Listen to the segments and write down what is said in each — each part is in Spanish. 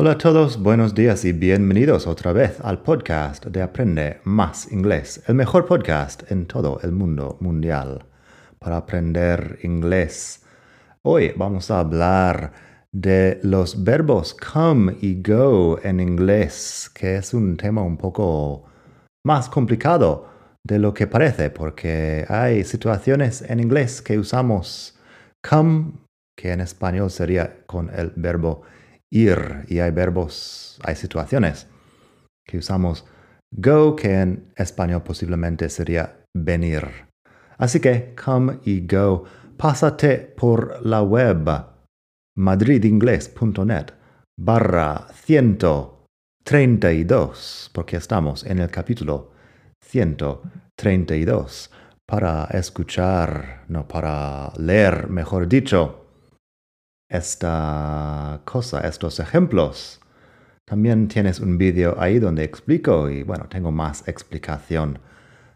Hola a todos, buenos días y bienvenidos otra vez al podcast de Aprende Más Inglés, el mejor podcast en todo el mundo mundial para aprender inglés. Hoy vamos a hablar de los verbos come y go en inglés, que es un tema un poco más complicado de lo que parece, porque hay situaciones en inglés que usamos come, que en español sería con el verbo ir y hay verbos, hay situaciones que usamos. Go, que en español posiblemente sería venir. Así que come y go, pásate por la web madridingles.net barra 132, porque estamos en el capítulo 132, para escuchar, no para leer, mejor dicho, esta cosa, estos ejemplos. También tienes un vídeo ahí donde explico y bueno, tengo más explicación.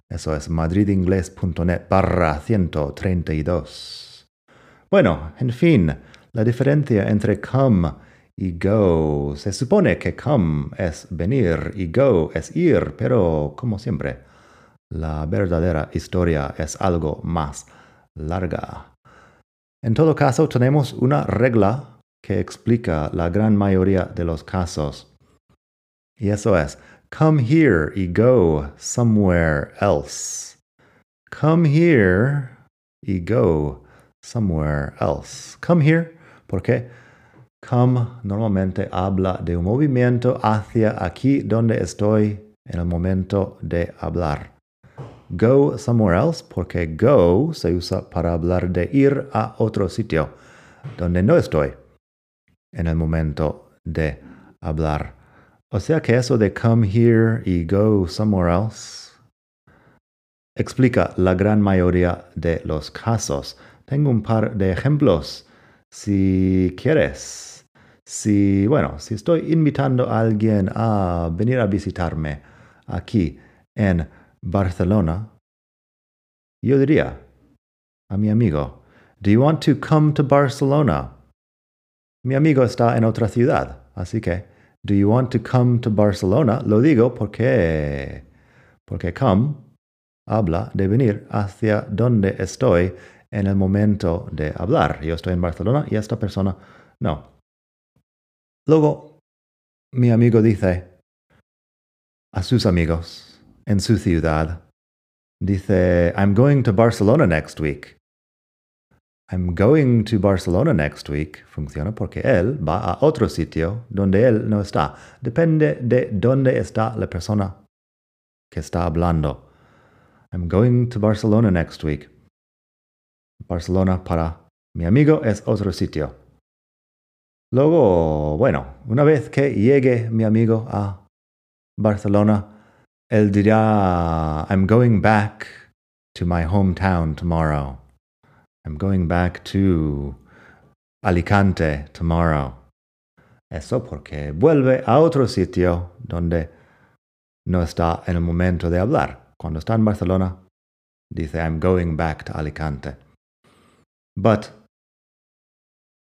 Eso es madridingles.net barra 132. Bueno, en fin, la diferencia entre come y go. Se supone que come es venir y go es ir, pero como siempre, la verdadera historia es algo más larga. En todo caso, tenemos una regla que explica la gran mayoría de los casos. Y eso es, come here y go somewhere else. Come here y go somewhere else. Come here, porque come normalmente habla de un movimiento hacia aquí donde estoy en el momento de hablar go somewhere else porque go se usa para hablar de ir a otro sitio donde no estoy en el momento de hablar. O sea que eso de come here y go somewhere else explica la gran mayoría de los casos. Tengo un par de ejemplos si quieres. Si, bueno, si estoy invitando a alguien a venir a visitarme aquí en Barcelona, yo diría a mi amigo, Do you want to come to Barcelona? Mi amigo está en otra ciudad, así que, Do you want to come to Barcelona? Lo digo porque, porque come habla de venir hacia donde estoy en el momento de hablar. Yo estoy en Barcelona y esta persona no. Luego, mi amigo dice a sus amigos, en su ciudad. Dice, I'm going to Barcelona next week. I'm going to Barcelona next week funciona porque él va a otro sitio donde él no está. Depende de dónde está la persona que está hablando. I'm going to Barcelona next week. Barcelona para mi amigo es otro sitio. Luego, bueno, una vez que llegue mi amigo a Barcelona, él dirá, I'm going back to my hometown tomorrow. I'm going back to Alicante tomorrow. Eso porque vuelve a otro sitio donde no está en el momento de hablar. Cuando está en Barcelona, dice, I'm going back to Alicante. But,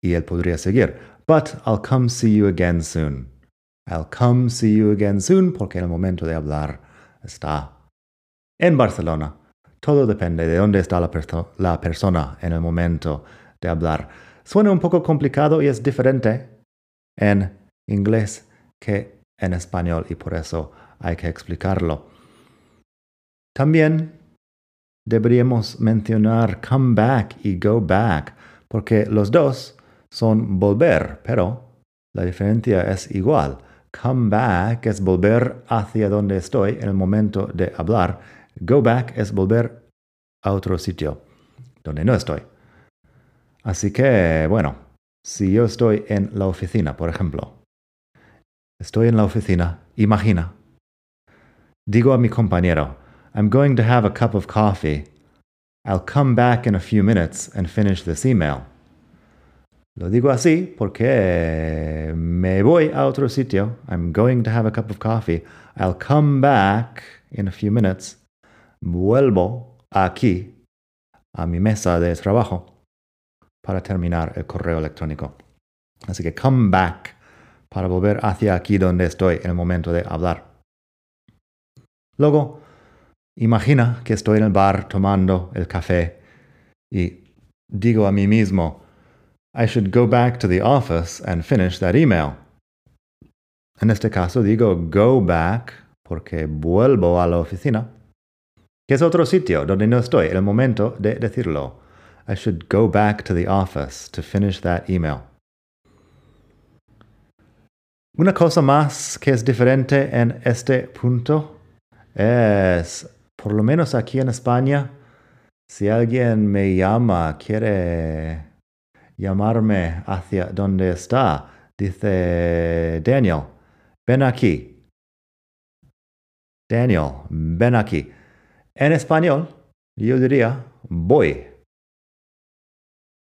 y él podría seguir, but I'll come see you again soon. I'll come see you again soon porque en el momento de hablar está en Barcelona. Todo depende de dónde está la, la persona en el momento de hablar. Suena un poco complicado y es diferente en inglés que en español y por eso hay que explicarlo. También deberíamos mencionar come back y go back porque los dos son volver, pero la diferencia es igual. Come back es volver hacia donde estoy en el momento de hablar. Go back es volver a otro sitio donde no estoy. Así que, bueno, si yo estoy en la oficina, por ejemplo, estoy en la oficina, imagina, digo a mi compañero, I'm going to have a cup of coffee. I'll come back in a few minutes and finish this email. Lo digo así porque me voy a otro sitio. I'm going to have a cup of coffee. I'll come back in a few minutes. Vuelvo aquí a mi mesa de trabajo para terminar el correo electrónico. Así que come back para volver hacia aquí donde estoy en el momento de hablar. Luego, imagina que estoy en el bar tomando el café y digo a mí mismo, I should go back to the office and finish that email. En este caso digo go back porque vuelvo a la oficina, que es otro sitio donde no estoy el momento de decirlo. I should go back to the office to finish that email. Una cosa más que es diferente en este punto es, por lo menos aquí en España, si alguien me llama, quiere llamarme hacia donde está, dice Daniel, ven aquí. Daniel, ven aquí. En español, yo diría voy.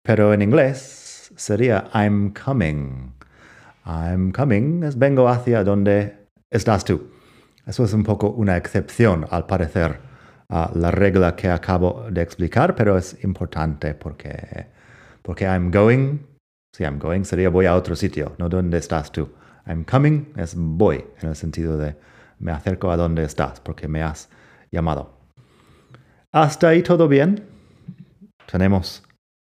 Pero en inglés sería I'm coming. I'm coming es vengo hacia donde estás tú. Eso es un poco una excepción, al parecer, a la regla que acabo de explicar, pero es importante porque, porque I'm going, si I'm going sería voy a otro sitio, no donde estás tú. I'm coming es voy, en el sentido de me acerco a donde estás, porque me has llamado. Hasta ahí todo bien. Tenemos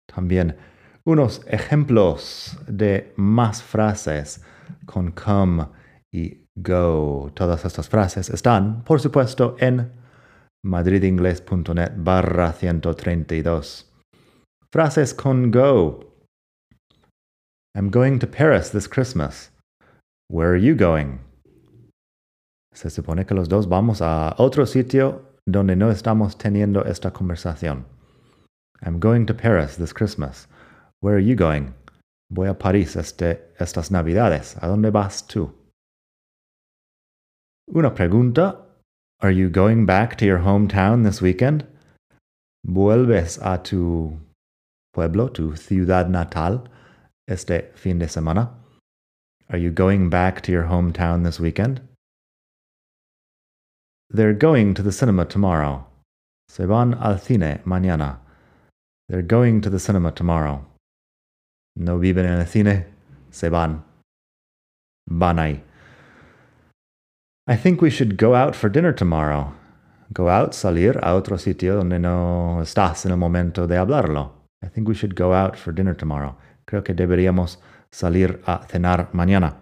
también unos ejemplos de más frases con come y go. Todas estas frases están, por supuesto, en madridingles.net barra 132. Frases con go. I'm going to Paris this Christmas. Where are you going? Se supone que los dos vamos a otro sitio donde no estamos teniendo esta conversación. I'm going to Paris this Christmas. Where are you going? Voy a París este, estas Navidades. ¿A dónde vas tú? Una pregunta. Are you going back to your hometown this weekend? ¿Vuelves a tu pueblo, tu ciudad natal, este fin de semana? Are you going back to your hometown this weekend? They're going to the cinema tomorrow. Se van al cine mañana. They're going to the cinema tomorrow. No viven en el cine, se van. Van ahí. I think we should go out for dinner tomorrow. Go out, salir a otro sitio donde no estás en el momento de hablarlo. I think we should go out for dinner tomorrow. Creo que deberíamos salir a cenar mañana.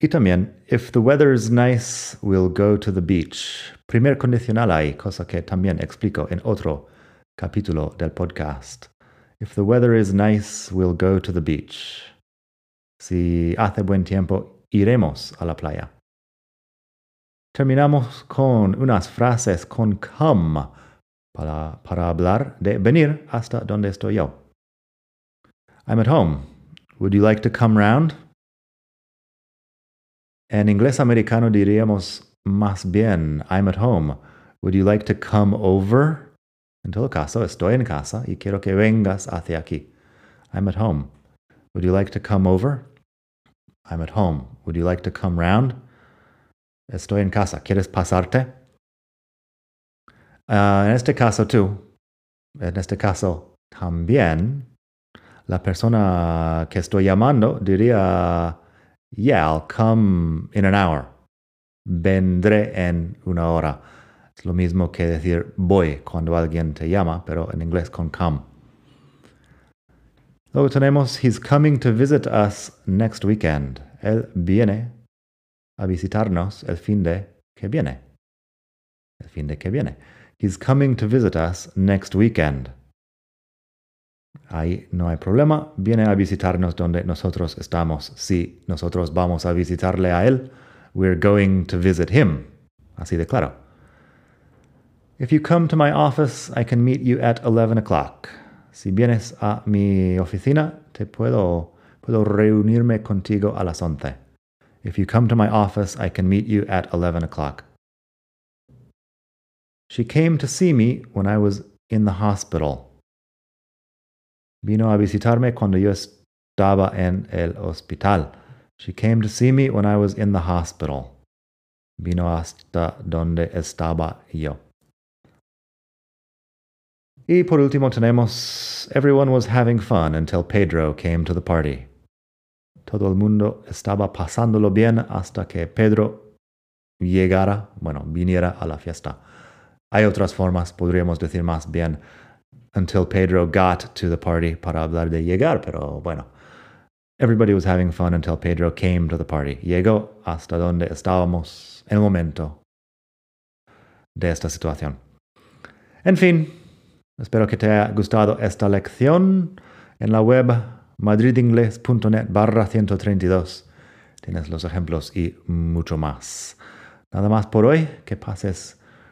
Y también, if the weather is nice, we'll go to the beach. Primer condicional ahí, cosa que también explico en otro capítulo del podcast. If the weather is nice, we'll go to the beach. Si hace buen tiempo, iremos a la playa. terminamos con unas frases con come para, hablar de venir hasta donde estoy yo. I'm at home. Would you like to come round? En inglés americano diríamos más bien, I'm at home. Would you like to come over? En todo caso, estoy en casa y quiero que vengas hacia aquí. I'm at home. Would you like to come over? I'm at home. Would you like to come round? Estoy en casa. ¿Quieres pasarte? Uh, en este caso tú, en este caso también, la persona que estoy llamando diría, yeah, I'll come in an hour. Vendré en una hora. Es lo mismo que decir voy cuando alguien te llama, pero en inglés con come. Luego tenemos, he's coming to visit us next weekend. Él viene a visitarnos el fin de que viene. El fin de que viene. He's coming to visit us next weekend. Ahí no hay problema. Viene a visitarnos donde nosotros estamos. Si nosotros vamos a visitarle a él, we're going to visit him. Así de claro. If you come to my office, I can meet you at 11 o'clock. Si vienes a mi oficina, te puedo, puedo reunirme contigo a las 11. If you come to my office, I can meet you at 11 o'clock. She came to see me when I was in the hospital. Vino a visitarme cuando yo estaba en el hospital. She came to see me when I was in the hospital. Vino hasta donde estaba yo. Y por último tenemos Everyone was having fun until Pedro came to the party. Todo el mundo estaba pasándolo bien hasta que Pedro llegara, bueno, viniera a la fiesta. Hay otras formas, podríamos decir más bien, until Pedro got to the party para hablar de llegar, pero bueno. Everybody was having fun until Pedro came to the party. Llegó hasta donde estábamos en el momento de esta situación. En fin, espero que te haya gustado esta lección en la web madridingles.net barra 132. Tienes los ejemplos y mucho más. Nada más por hoy. Que pases